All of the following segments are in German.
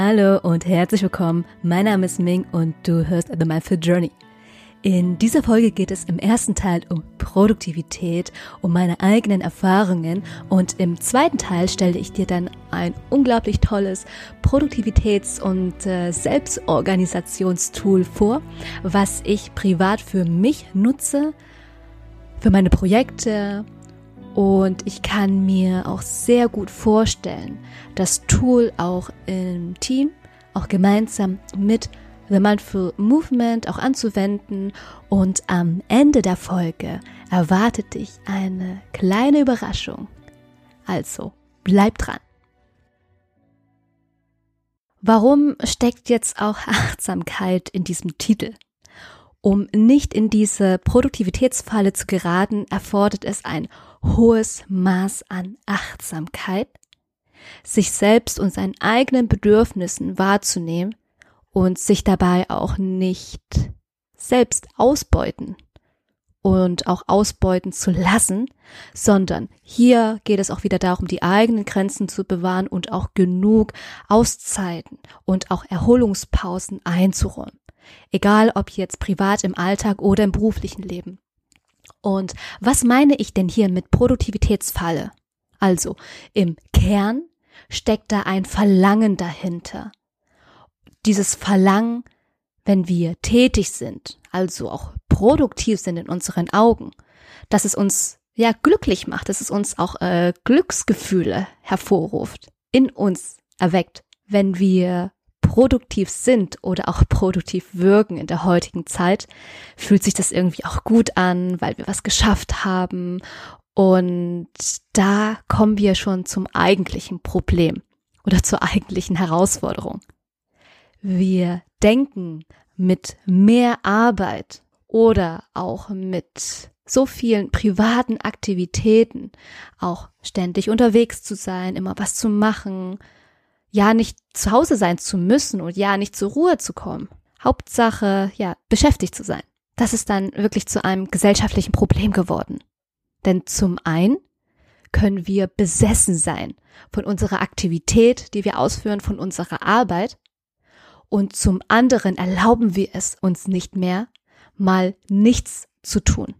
Hallo und herzlich willkommen. Mein Name ist Ming und du hörst The Mindful Journey. In dieser Folge geht es im ersten Teil um Produktivität, um meine eigenen Erfahrungen und im zweiten Teil stelle ich dir dann ein unglaublich tolles Produktivitäts- und äh, Selbstorganisationstool vor, was ich privat für mich nutze, für meine Projekte und ich kann mir auch sehr gut vorstellen, das Tool auch im Team, auch gemeinsam mit The Mindful Movement auch anzuwenden und am Ende der Folge erwartet dich eine kleine Überraschung. Also, bleib dran. Warum steckt jetzt auch Achtsamkeit in diesem Titel? Um nicht in diese Produktivitätsfalle zu geraten, erfordert es ein hohes Maß an Achtsamkeit, sich selbst und seinen eigenen Bedürfnissen wahrzunehmen und sich dabei auch nicht selbst ausbeuten und auch ausbeuten zu lassen, sondern hier geht es auch wieder darum, die eigenen Grenzen zu bewahren und auch genug Auszeiten und auch Erholungspausen einzuräumen. Egal ob jetzt privat im Alltag oder im beruflichen Leben. Und was meine ich denn hier mit Produktivitätsfalle? Also im Kern steckt da ein Verlangen dahinter dieses Verlangen, wenn wir tätig sind, also auch produktiv sind in unseren Augen, dass es uns ja glücklich macht, dass es uns auch äh, Glücksgefühle hervorruft, in uns erweckt, wenn wir produktiv sind oder auch produktiv wirken in der heutigen Zeit, fühlt sich das irgendwie auch gut an, weil wir was geschafft haben. Und da kommen wir schon zum eigentlichen Problem oder zur eigentlichen Herausforderung wir denken mit mehr Arbeit oder auch mit so vielen privaten Aktivitäten, auch ständig unterwegs zu sein, immer was zu machen, ja nicht zu Hause sein zu müssen und ja nicht zur Ruhe zu kommen. Hauptsache, ja, beschäftigt zu sein. Das ist dann wirklich zu einem gesellschaftlichen Problem geworden. Denn zum einen können wir besessen sein von unserer Aktivität, die wir ausführen, von unserer Arbeit und zum anderen erlauben wir es uns nicht mehr, mal nichts zu tun.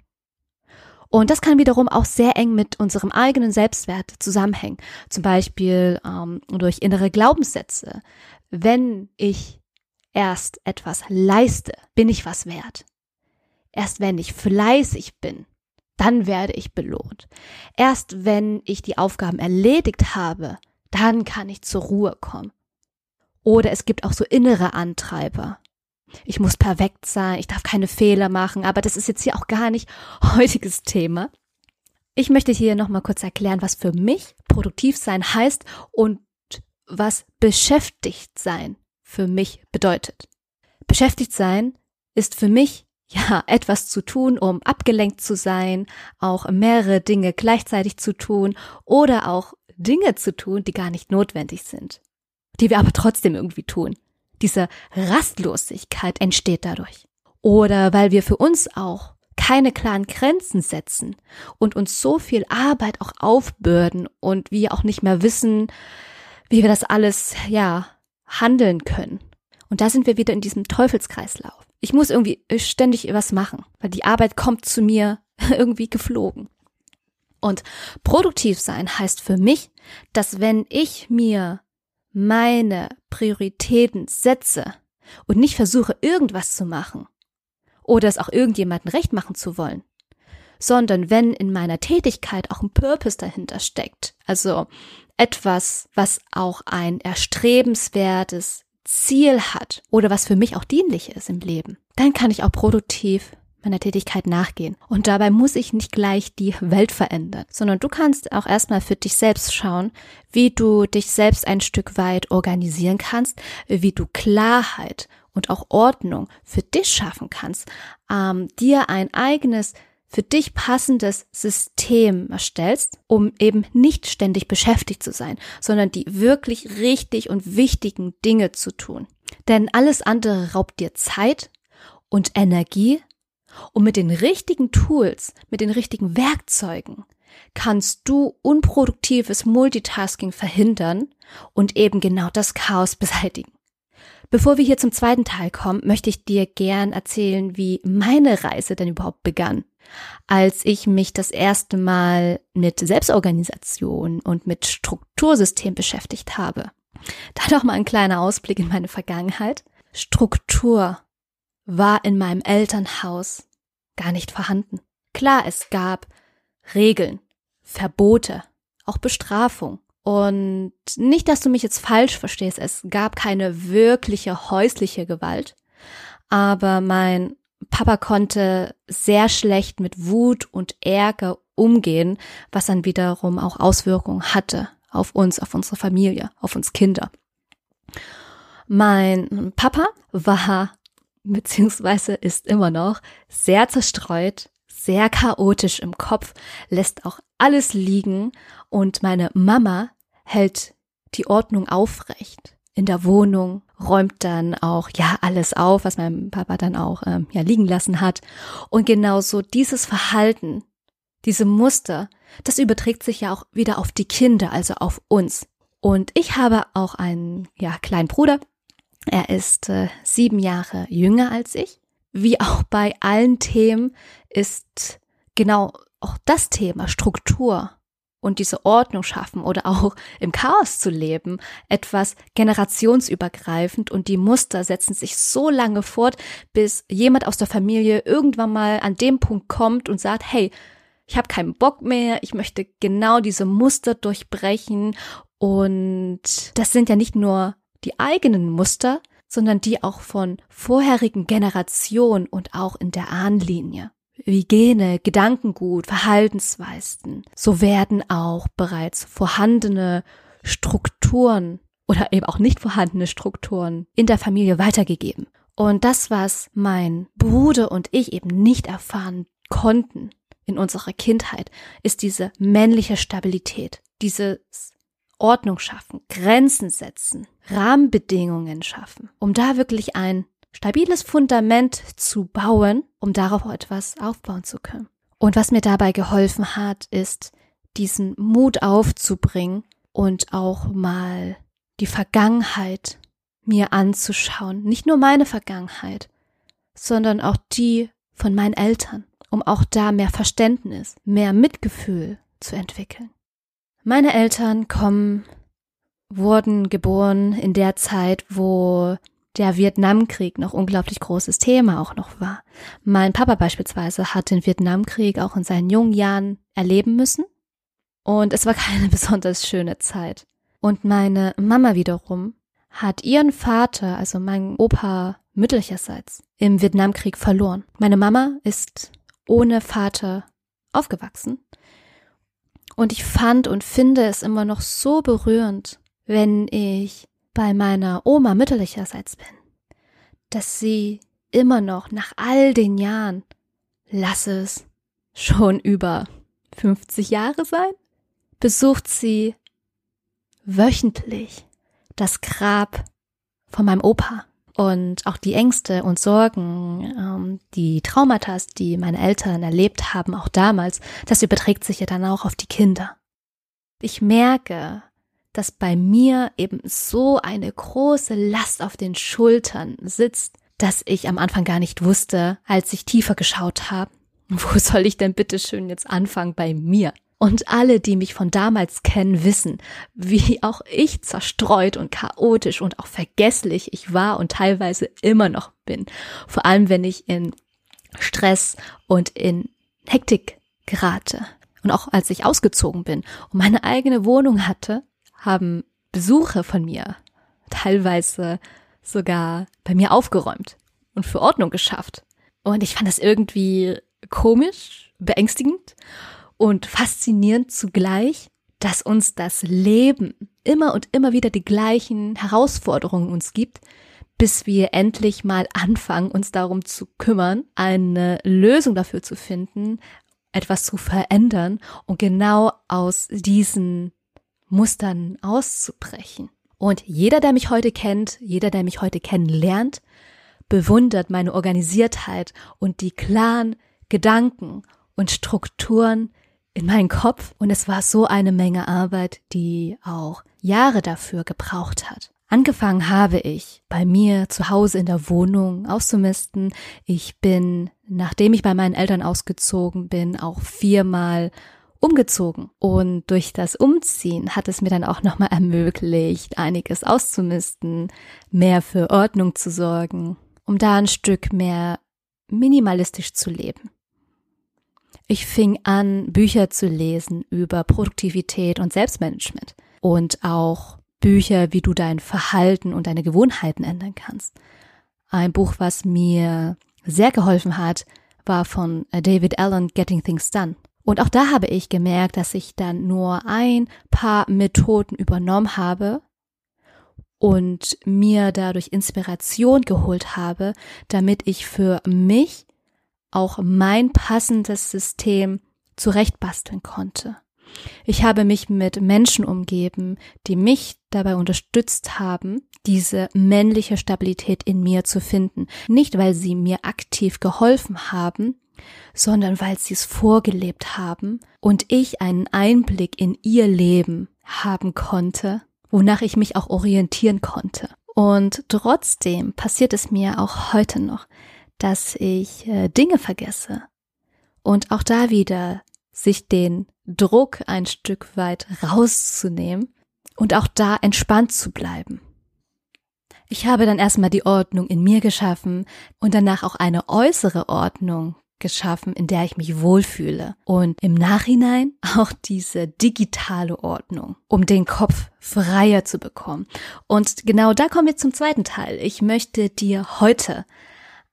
Und das kann wiederum auch sehr eng mit unserem eigenen Selbstwert zusammenhängen. Zum Beispiel ähm, durch innere Glaubenssätze. Wenn ich erst etwas leiste, bin ich was wert. Erst wenn ich fleißig bin, dann werde ich belohnt. Erst wenn ich die Aufgaben erledigt habe, dann kann ich zur Ruhe kommen. Oder es gibt auch so innere Antreiber. Ich muss perfekt sein, ich darf keine Fehler machen, aber das ist jetzt hier auch gar nicht heutiges Thema. Ich möchte hier nochmal kurz erklären, was für mich produktiv sein heißt und was beschäftigt sein für mich bedeutet. Beschäftigt sein ist für mich ja, etwas zu tun, um abgelenkt zu sein, auch mehrere Dinge gleichzeitig zu tun oder auch Dinge zu tun, die gar nicht notwendig sind die wir aber trotzdem irgendwie tun. Diese Rastlosigkeit entsteht dadurch. Oder weil wir für uns auch keine klaren Grenzen setzen und uns so viel Arbeit auch aufbürden und wir auch nicht mehr wissen, wie wir das alles, ja, handeln können. Und da sind wir wieder in diesem Teufelskreislauf. Ich muss irgendwie ständig was machen, weil die Arbeit kommt zu mir irgendwie geflogen. Und produktiv sein heißt für mich, dass wenn ich mir meine Prioritäten setze und nicht versuche, irgendwas zu machen oder es auch irgendjemanden recht machen zu wollen, sondern wenn in meiner Tätigkeit auch ein Purpose dahinter steckt, also etwas, was auch ein erstrebenswertes Ziel hat oder was für mich auch dienlich ist im Leben, dann kann ich auch produktiv meiner Tätigkeit nachgehen. Und dabei muss ich nicht gleich die Welt verändern, sondern du kannst auch erstmal für dich selbst schauen, wie du dich selbst ein Stück weit organisieren kannst, wie du Klarheit und auch Ordnung für dich schaffen kannst, ähm, dir ein eigenes für dich passendes System erstellst, um eben nicht ständig beschäftigt zu sein, sondern die wirklich richtig und wichtigen Dinge zu tun. Denn alles andere raubt dir Zeit und Energie und mit den richtigen Tools, mit den richtigen Werkzeugen kannst du unproduktives Multitasking verhindern und eben genau das Chaos beseitigen. Bevor wir hier zum zweiten Teil kommen, möchte ich dir gern erzählen, wie meine Reise denn überhaupt begann. Als ich mich das erste Mal mit Selbstorganisation und mit Struktursystem beschäftigt habe. Da noch mal ein kleiner Ausblick in meine Vergangenheit. Struktur war in meinem Elternhaus gar nicht vorhanden. Klar, es gab Regeln, Verbote, auch Bestrafung. Und nicht, dass du mich jetzt falsch verstehst, es gab keine wirkliche häusliche Gewalt, aber mein Papa konnte sehr schlecht mit Wut und Ärger umgehen, was dann wiederum auch Auswirkungen hatte auf uns, auf unsere Familie, auf uns Kinder. Mein Papa war beziehungsweise ist immer noch sehr zerstreut, sehr chaotisch im Kopf, lässt auch alles liegen und meine Mama hält die Ordnung aufrecht in der Wohnung, räumt dann auch ja alles auf, was mein Papa dann auch ähm, ja liegen lassen hat. Und genauso dieses Verhalten, diese Muster, das überträgt sich ja auch wieder auf die Kinder, also auf uns. Und ich habe auch einen ja kleinen Bruder. Er ist äh, sieben Jahre jünger als ich. Wie auch bei allen Themen ist genau auch das Thema Struktur und diese Ordnung schaffen oder auch im Chaos zu leben, etwas generationsübergreifend und die Muster setzen sich so lange fort, bis jemand aus der Familie irgendwann mal an dem Punkt kommt und sagt, hey, ich habe keinen Bock mehr, ich möchte genau diese Muster durchbrechen und das sind ja nicht nur die eigenen Muster, sondern die auch von vorherigen Generationen und auch in der Ahnlinie wie Gene, Gedankengut, Verhaltensweisen, so werden auch bereits vorhandene Strukturen oder eben auch nicht vorhandene Strukturen in der Familie weitergegeben. Und das, was mein Bruder und ich eben nicht erfahren konnten in unserer Kindheit, ist diese männliche Stabilität, dieses Ordnung schaffen, Grenzen setzen, Rahmenbedingungen schaffen, um da wirklich ein stabiles Fundament zu bauen, um darauf etwas aufbauen zu können. Und was mir dabei geholfen hat, ist, diesen Mut aufzubringen und auch mal die Vergangenheit mir anzuschauen. Nicht nur meine Vergangenheit, sondern auch die von meinen Eltern, um auch da mehr Verständnis, mehr Mitgefühl zu entwickeln. Meine Eltern kommen, wurden geboren in der Zeit, wo der Vietnamkrieg noch unglaublich großes Thema auch noch war. Mein Papa beispielsweise hat den Vietnamkrieg auch in seinen jungen Jahren erleben müssen und es war keine besonders schöne Zeit. Und meine Mama wiederum hat ihren Vater, also mein Opa mütterlicherseits, im Vietnamkrieg verloren. Meine Mama ist ohne Vater aufgewachsen. Und ich fand und finde es immer noch so berührend, wenn ich bei meiner Oma mütterlicherseits bin, dass sie immer noch nach all den Jahren, lass es schon über 50 Jahre sein, besucht sie wöchentlich das Grab von meinem Opa und auch die Ängste und Sorgen, ähm, die Traumata, die meine Eltern erlebt haben, auch damals, das überträgt sich ja dann auch auf die Kinder. Ich merke, dass bei mir eben so eine große Last auf den Schultern sitzt, dass ich am Anfang gar nicht wusste, als ich tiefer geschaut habe, wo soll ich denn bitte schön jetzt anfangen bei mir? Und alle, die mich von damals kennen, wissen, wie auch ich zerstreut und chaotisch und auch vergesslich ich war und teilweise immer noch bin. Vor allem, wenn ich in Stress und in Hektik gerate. Und auch als ich ausgezogen bin und meine eigene Wohnung hatte, haben Besucher von mir teilweise sogar bei mir aufgeräumt und für Ordnung geschafft. Und ich fand das irgendwie komisch, beängstigend und faszinierend zugleich, dass uns das Leben immer und immer wieder die gleichen Herausforderungen uns gibt, bis wir endlich mal anfangen, uns darum zu kümmern, eine Lösung dafür zu finden, etwas zu verändern und genau aus diesen Mustern auszubrechen. Und jeder, der mich heute kennt, jeder, der mich heute kennenlernt, bewundert meine Organisiertheit und die klaren Gedanken und Strukturen, in meinen Kopf und es war so eine Menge Arbeit, die auch Jahre dafür gebraucht hat. Angefangen habe ich bei mir zu Hause in der Wohnung auszumisten. Ich bin, nachdem ich bei meinen Eltern ausgezogen bin, auch viermal umgezogen. Und durch das Umziehen hat es mir dann auch nochmal ermöglicht, einiges auszumisten, mehr für Ordnung zu sorgen, um da ein Stück mehr minimalistisch zu leben. Ich fing an, Bücher zu lesen über Produktivität und Selbstmanagement und auch Bücher, wie du dein Verhalten und deine Gewohnheiten ändern kannst. Ein Buch, was mir sehr geholfen hat, war von David Allen Getting Things Done. Und auch da habe ich gemerkt, dass ich dann nur ein paar Methoden übernommen habe und mir dadurch Inspiration geholt habe, damit ich für mich auch mein passendes System zurechtbasteln konnte. Ich habe mich mit Menschen umgeben, die mich dabei unterstützt haben, diese männliche Stabilität in mir zu finden. Nicht, weil sie mir aktiv geholfen haben, sondern weil sie es vorgelebt haben und ich einen Einblick in ihr Leben haben konnte, wonach ich mich auch orientieren konnte. Und trotzdem passiert es mir auch heute noch, dass ich äh, Dinge vergesse und auch da wieder sich den Druck ein Stück weit rauszunehmen und auch da entspannt zu bleiben. Ich habe dann erstmal die Ordnung in mir geschaffen und danach auch eine äußere Ordnung geschaffen, in der ich mich wohlfühle. Und im Nachhinein auch diese digitale Ordnung, um den Kopf freier zu bekommen. Und genau da kommen wir zum zweiten Teil. Ich möchte dir heute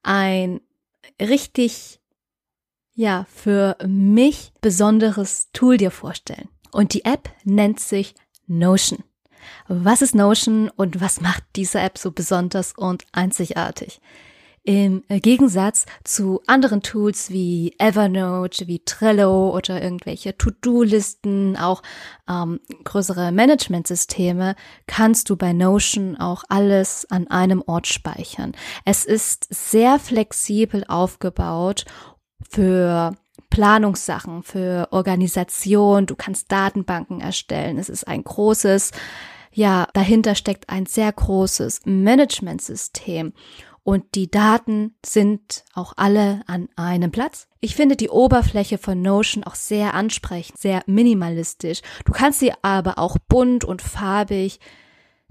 ein richtig ja, für mich besonderes Tool dir vorstellen. Und die App nennt sich Notion. Was ist Notion und was macht diese App so besonders und einzigartig? Im Gegensatz zu anderen Tools wie Evernote, wie Trello oder irgendwelche To-Do-Listen, auch ähm, größere Management-Systeme, kannst du bei Notion auch alles an einem Ort speichern. Es ist sehr flexibel aufgebaut für Planungssachen, für Organisation. Du kannst Datenbanken erstellen. Es ist ein großes, ja, dahinter steckt ein sehr großes Managementsystem. Und die Daten sind auch alle an einem Platz. Ich finde die Oberfläche von Notion auch sehr ansprechend, sehr minimalistisch. Du kannst sie aber auch bunt und farbig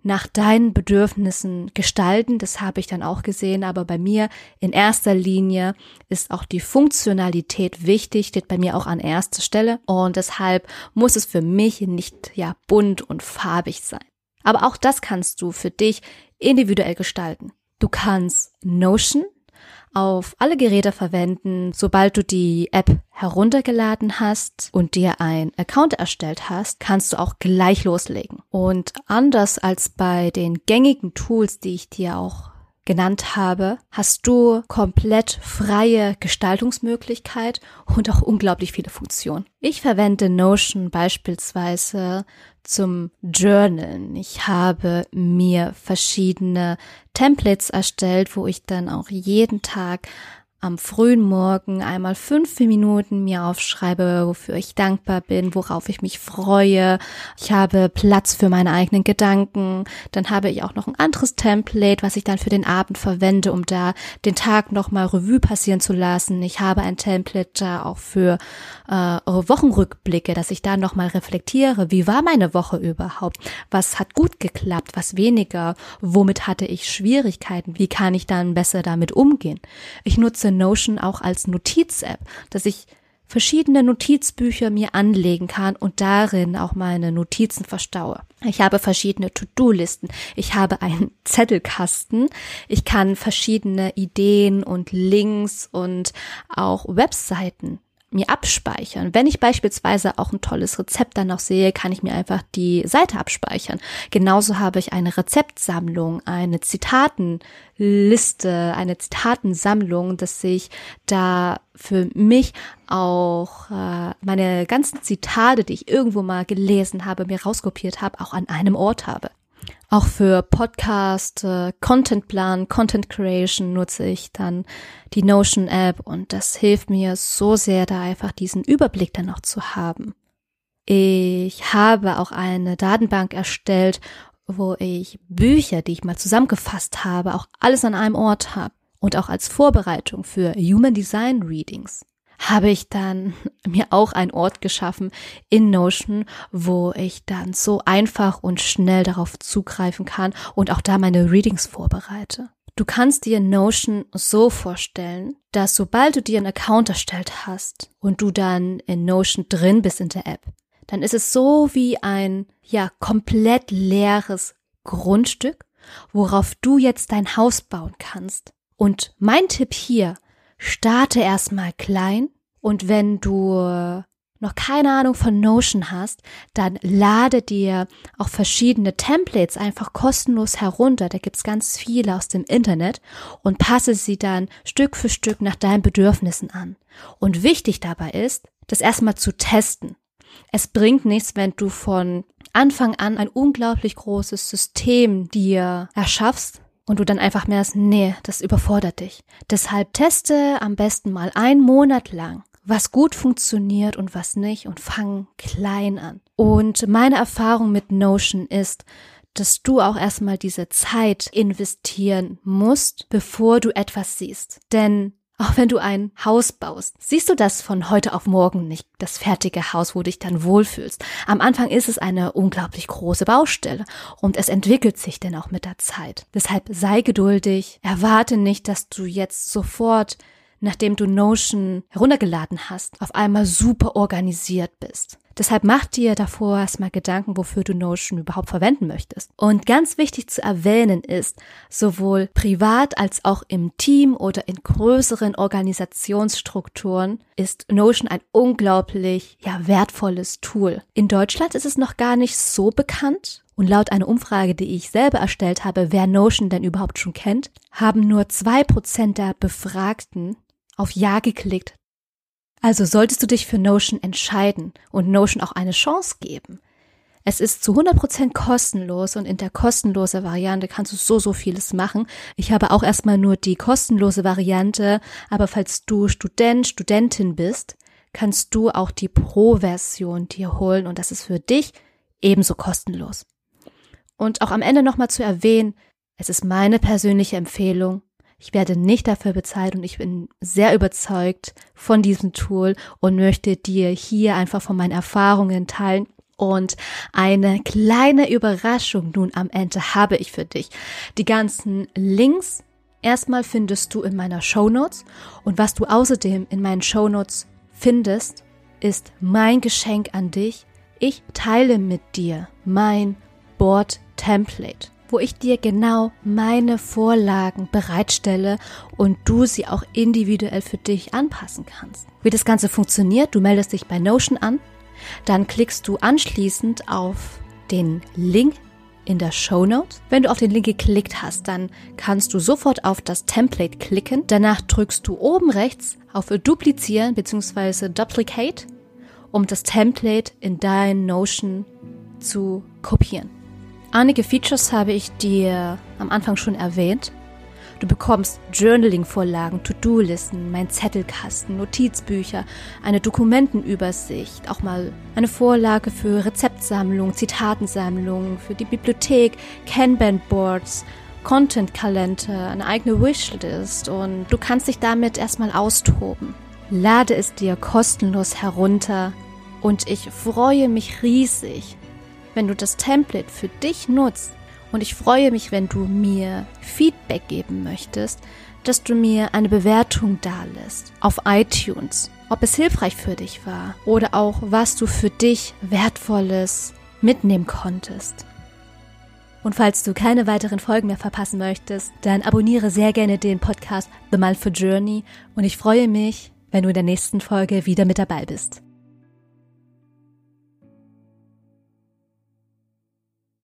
nach deinen Bedürfnissen gestalten. Das habe ich dann auch gesehen. Aber bei mir in erster Linie ist auch die Funktionalität wichtig, steht bei mir auch an erster Stelle. Und deshalb muss es für mich nicht ja bunt und farbig sein. Aber auch das kannst du für dich individuell gestalten. Du kannst Notion auf alle Geräte verwenden, sobald du die App heruntergeladen hast und dir ein Account erstellt hast, kannst du auch gleich loslegen. Und anders als bei den gängigen Tools, die ich dir auch genannt habe, hast du komplett freie Gestaltungsmöglichkeit und auch unglaublich viele Funktionen. Ich verwende Notion beispielsweise zum Journalen. Ich habe mir verschiedene Templates erstellt, wo ich dann auch jeden Tag am frühen Morgen einmal fünf Minuten mir aufschreibe, wofür ich dankbar bin, worauf ich mich freue. Ich habe Platz für meine eigenen Gedanken. Dann habe ich auch noch ein anderes Template, was ich dann für den Abend verwende, um da den Tag nochmal Revue passieren zu lassen. Ich habe ein Template da auch für äh, Wochenrückblicke, dass ich da nochmal reflektiere. Wie war meine Woche überhaupt? Was hat gut geklappt? Was weniger? Womit hatte ich Schwierigkeiten? Wie kann ich dann besser damit umgehen? Ich nutze Notion auch als Notiz-App, dass ich verschiedene Notizbücher mir anlegen kann und darin auch meine Notizen verstaue. Ich habe verschiedene To-Do-Listen. Ich habe einen Zettelkasten. Ich kann verschiedene Ideen und Links und auch Webseiten mir abspeichern. Wenn ich beispielsweise auch ein tolles Rezept dann noch sehe, kann ich mir einfach die Seite abspeichern. Genauso habe ich eine Rezeptsammlung, eine Zitatenliste, eine Zitatensammlung, dass ich da für mich auch äh, meine ganzen Zitate, die ich irgendwo mal gelesen habe, mir rauskopiert habe, auch an einem Ort habe. Auch für Podcast, äh, Contentplan, Content Creation nutze ich dann die Notion App und das hilft mir so sehr, da einfach diesen Überblick dann noch zu haben. Ich habe auch eine Datenbank erstellt, wo ich Bücher, die ich mal zusammengefasst habe, auch alles an einem Ort habe und auch als Vorbereitung für Human Design Readings habe ich dann mir auch einen Ort geschaffen in Notion, wo ich dann so einfach und schnell darauf zugreifen kann und auch da meine Readings vorbereite. Du kannst dir Notion so vorstellen, dass sobald du dir einen Account erstellt hast und du dann in Notion drin bist in der App, dann ist es so wie ein, ja, komplett leeres Grundstück, worauf du jetzt dein Haus bauen kannst. Und mein Tipp hier, starte erstmal klein und wenn du noch keine Ahnung von Notion hast, dann lade dir auch verschiedene Templates einfach kostenlos herunter. Da gibt's ganz viele aus dem Internet und passe sie dann Stück für Stück nach deinen Bedürfnissen an. Und wichtig dabei ist, das erstmal zu testen. Es bringt nichts, wenn du von Anfang an ein unglaublich großes System dir erschaffst und du dann einfach merkst, nee, das überfordert dich. Deshalb teste am besten mal einen Monat lang, was gut funktioniert und was nicht und fang klein an. Und meine Erfahrung mit Notion ist, dass du auch erstmal diese Zeit investieren musst, bevor du etwas siehst. Denn auch wenn du ein Haus baust, siehst du das von heute auf morgen nicht, das fertige Haus, wo du dich dann wohlfühlst. Am Anfang ist es eine unglaublich große Baustelle und es entwickelt sich denn auch mit der Zeit. Deshalb sei geduldig, erwarte nicht, dass du jetzt sofort nachdem du Notion heruntergeladen hast, auf einmal super organisiert bist. Deshalb mach dir davor erstmal Gedanken, wofür du Notion überhaupt verwenden möchtest. Und ganz wichtig zu erwähnen ist, sowohl privat als auch im Team oder in größeren Organisationsstrukturen ist Notion ein unglaublich, ja, wertvolles Tool. In Deutschland ist es noch gar nicht so bekannt. Und laut einer Umfrage, die ich selber erstellt habe, wer Notion denn überhaupt schon kennt, haben nur zwei Prozent der Befragten auf Ja geklickt. Also solltest du dich für Notion entscheiden und Notion auch eine Chance geben. Es ist zu 100% kostenlos und in der kostenlosen Variante kannst du so, so vieles machen. Ich habe auch erstmal nur die kostenlose Variante, aber falls du Student, Studentin bist, kannst du auch die Pro-Version dir holen und das ist für dich ebenso kostenlos. Und auch am Ende nochmal zu erwähnen, es ist meine persönliche Empfehlung, ich werde nicht dafür bezahlt und ich bin sehr überzeugt von diesem Tool und möchte dir hier einfach von meinen Erfahrungen teilen. Und eine kleine Überraschung nun am Ende habe ich für dich. Die ganzen Links erstmal findest du in meiner Show Notes und was du außerdem in meinen Show Notes findest, ist mein Geschenk an dich. Ich teile mit dir mein Board Template wo ich dir genau meine Vorlagen bereitstelle und du sie auch individuell für dich anpassen kannst. Wie das Ganze funktioniert, du meldest dich bei Notion an, dann klickst du anschließend auf den Link in der Show Notes. Wenn du auf den Link geklickt hast, dann kannst du sofort auf das Template klicken. Danach drückst du oben rechts auf Duplizieren bzw. Duplicate, um das Template in dein Notion zu kopieren. Einige Features habe ich dir am Anfang schon erwähnt. Du bekommst Journaling-Vorlagen, To-Do-Listen, mein Zettelkasten, Notizbücher, eine Dokumentenübersicht, auch mal eine Vorlage für Rezeptsammlung, Zitatensammlung, für die Bibliothek, Kanban-Boards, Content-Kalender, eine eigene Wishlist und du kannst dich damit erstmal austoben. Lade es dir kostenlos herunter und ich freue mich riesig, wenn du das Template für dich nutzt. Und ich freue mich, wenn du mir Feedback geben möchtest, dass du mir eine Bewertung dalässt auf iTunes, ob es hilfreich für dich war oder auch was du für dich wertvolles mitnehmen konntest. Und falls du keine weiteren Folgen mehr verpassen möchtest, dann abonniere sehr gerne den Podcast The Malfo Journey und ich freue mich, wenn du in der nächsten Folge wieder mit dabei bist.